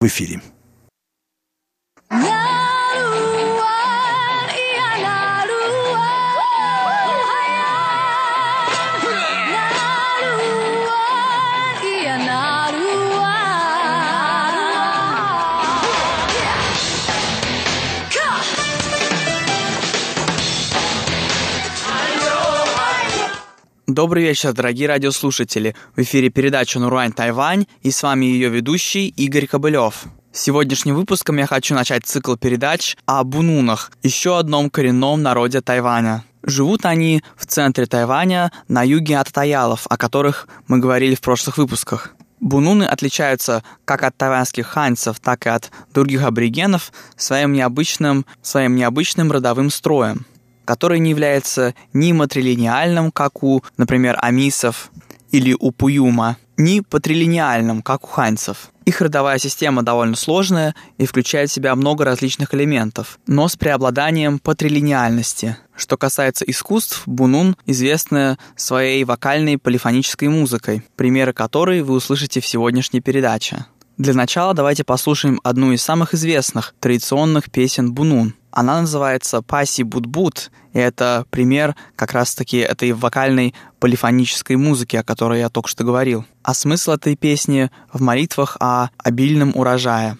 в эфире. Добрый вечер, дорогие радиослушатели. В эфире передача «Нуруань Тайвань» и с вами ее ведущий Игорь Кобылев. Сегодняшним выпуском я хочу начать цикл передач о бунунах, еще одном коренном народе Тайваня. Живут они в центре Тайваня, на юге от Таялов, о которых мы говорили в прошлых выпусках. Бунуны отличаются как от тайваньских ханьцев, так и от других аборигенов своим необычным, своим необычным родовым строем который не является ни матрилиниальным, как у, например, амисов или у пуюма, ни патрилиниальным, как у ханьцев. Их родовая система довольно сложная и включает в себя много различных элементов, но с преобладанием патрилиниальности. Что касается искусств, Бунун известна своей вокальной полифонической музыкой, примеры которой вы услышите в сегодняшней передаче. Для начала давайте послушаем одну из самых известных традиционных песен Бунун. Она называется «Паси Будбут», и это пример как раз-таки этой вокальной полифонической музыки, о которой я только что говорил. А смысл этой песни в молитвах о обильном урожае.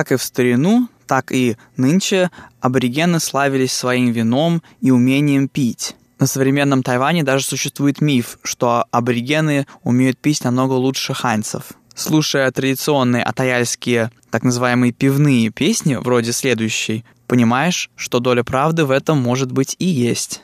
Как и в старину, так и нынче аборигены славились своим вином и умением пить. На современном Тайване даже существует миф, что аборигены умеют пить намного лучше ханьцев. Слушая традиционные атаяльские так называемые пивные песни, вроде следующей, понимаешь, что доля правды в этом может быть и есть.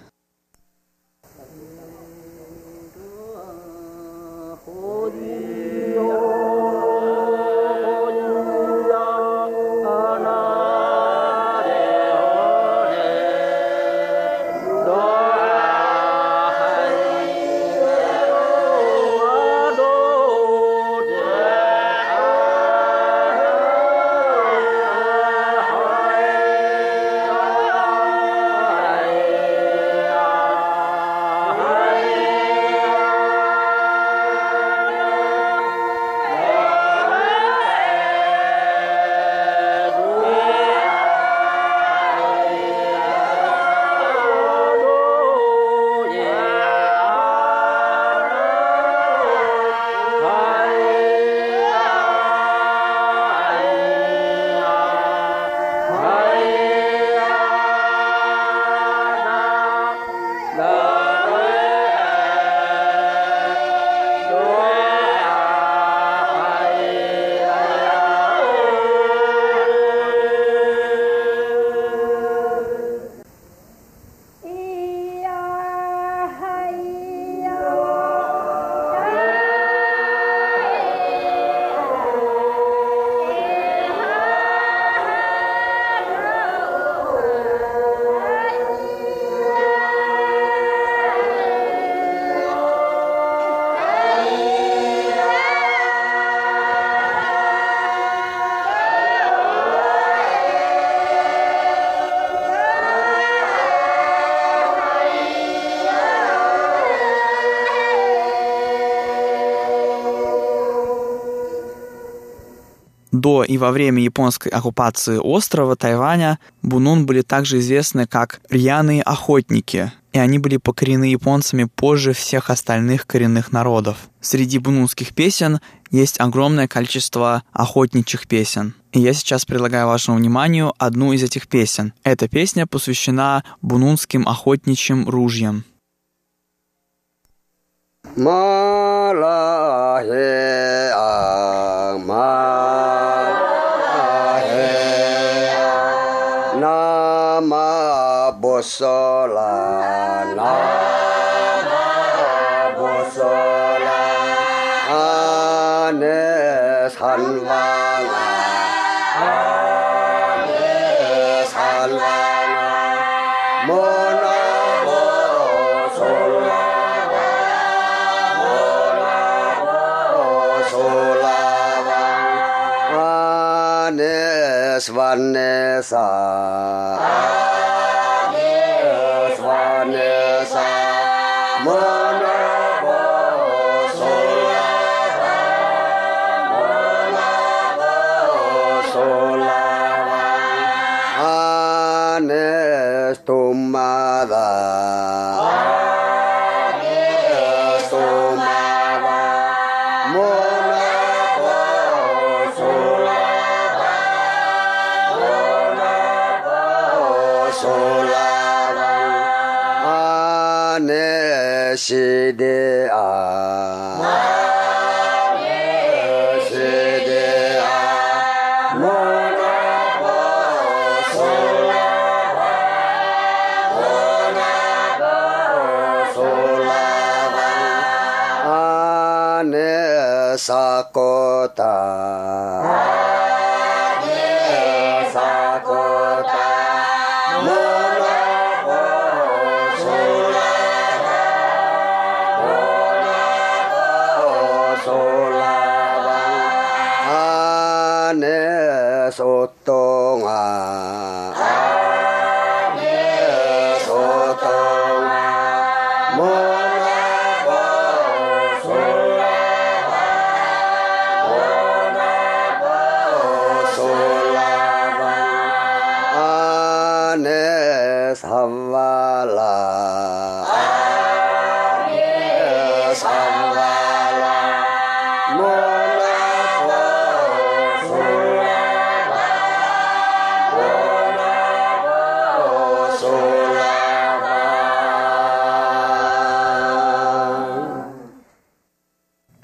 До и во время японской оккупации острова Тайваня бунун были также известны как рьяные охотники, и они были покорены японцами позже всех остальных коренных народов. Среди бунунских песен есть огромное количество охотничьих песен. И я сейчас предлагаю вашему вниманию одну из этих песен. Эта песня посвящена бунунским охотничьим ружьям. Малахе, 보솔라 라마 보솔라 아네 살왕아 아네 살왕아 모나 보솔라 모나 보솔라 아네 스완네사 空は真しであ нас а от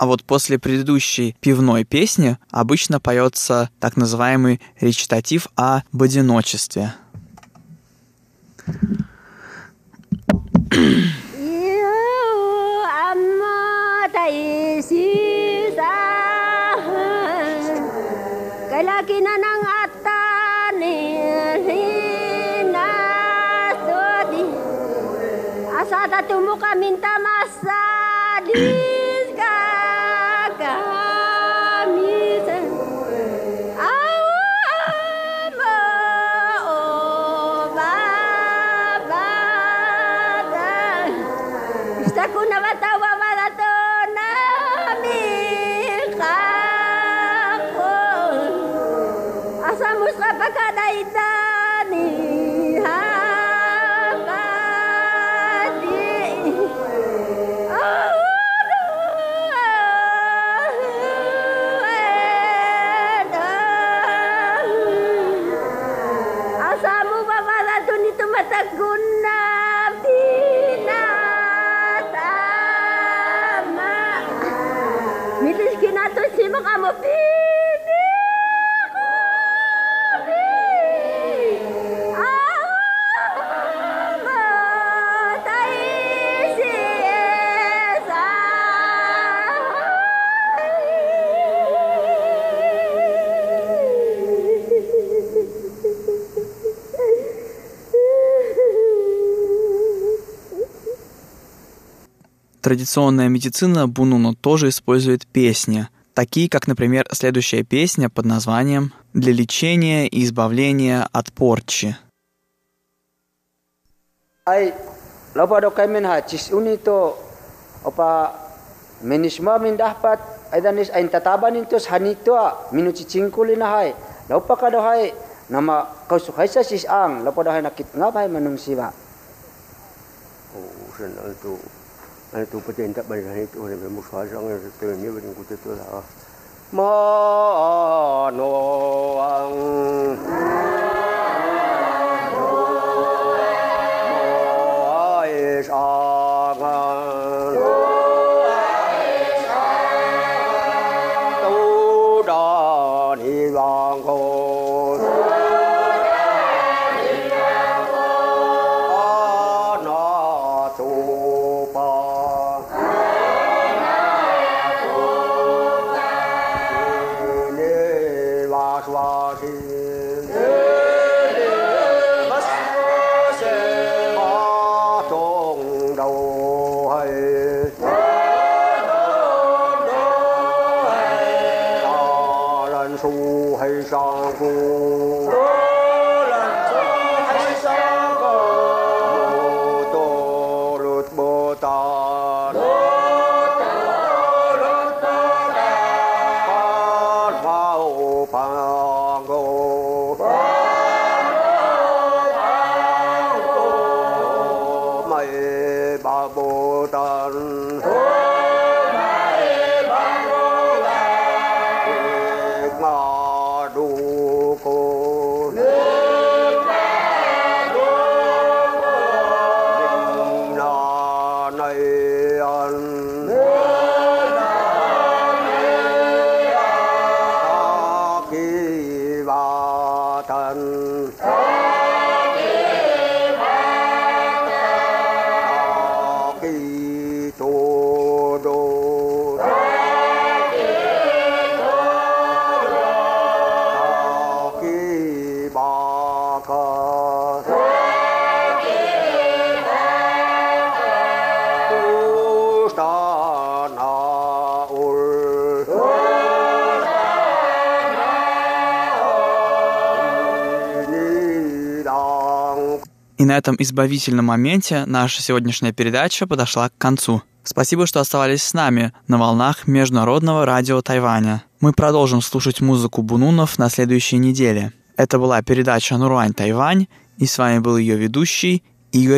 А вот после предыдущей пивной песни обычно поется так называемый речитатив о одиночестве. Asata tumuka minta masadi. Традиционная медицина Бунуно тоже использует песни, такие как, например, следующая песня под названием «Для лечения и избавления от порчи». Cis unito opa menisma min dapat aidanis ain tataban intos hanito minu cicingkulina hai lopa ka do hai nama kau sukai sa sis ang lopa do hai nakit ngapai manung siwa oh sen itu anh tu bete ndak ban hai tu ne mu swa sang ne tu ne ban ku te tu la ma no ang Bhagavati. И на этом избавительном моменте наша сегодняшняя передача подошла к концу. Спасибо, что оставались с нами на волнах Международного радио Тайваня. Мы продолжим слушать музыку Бунунов на следующей неделе. Это была передача Нуруань Тайвань, и с вами был ее ведущий Игорь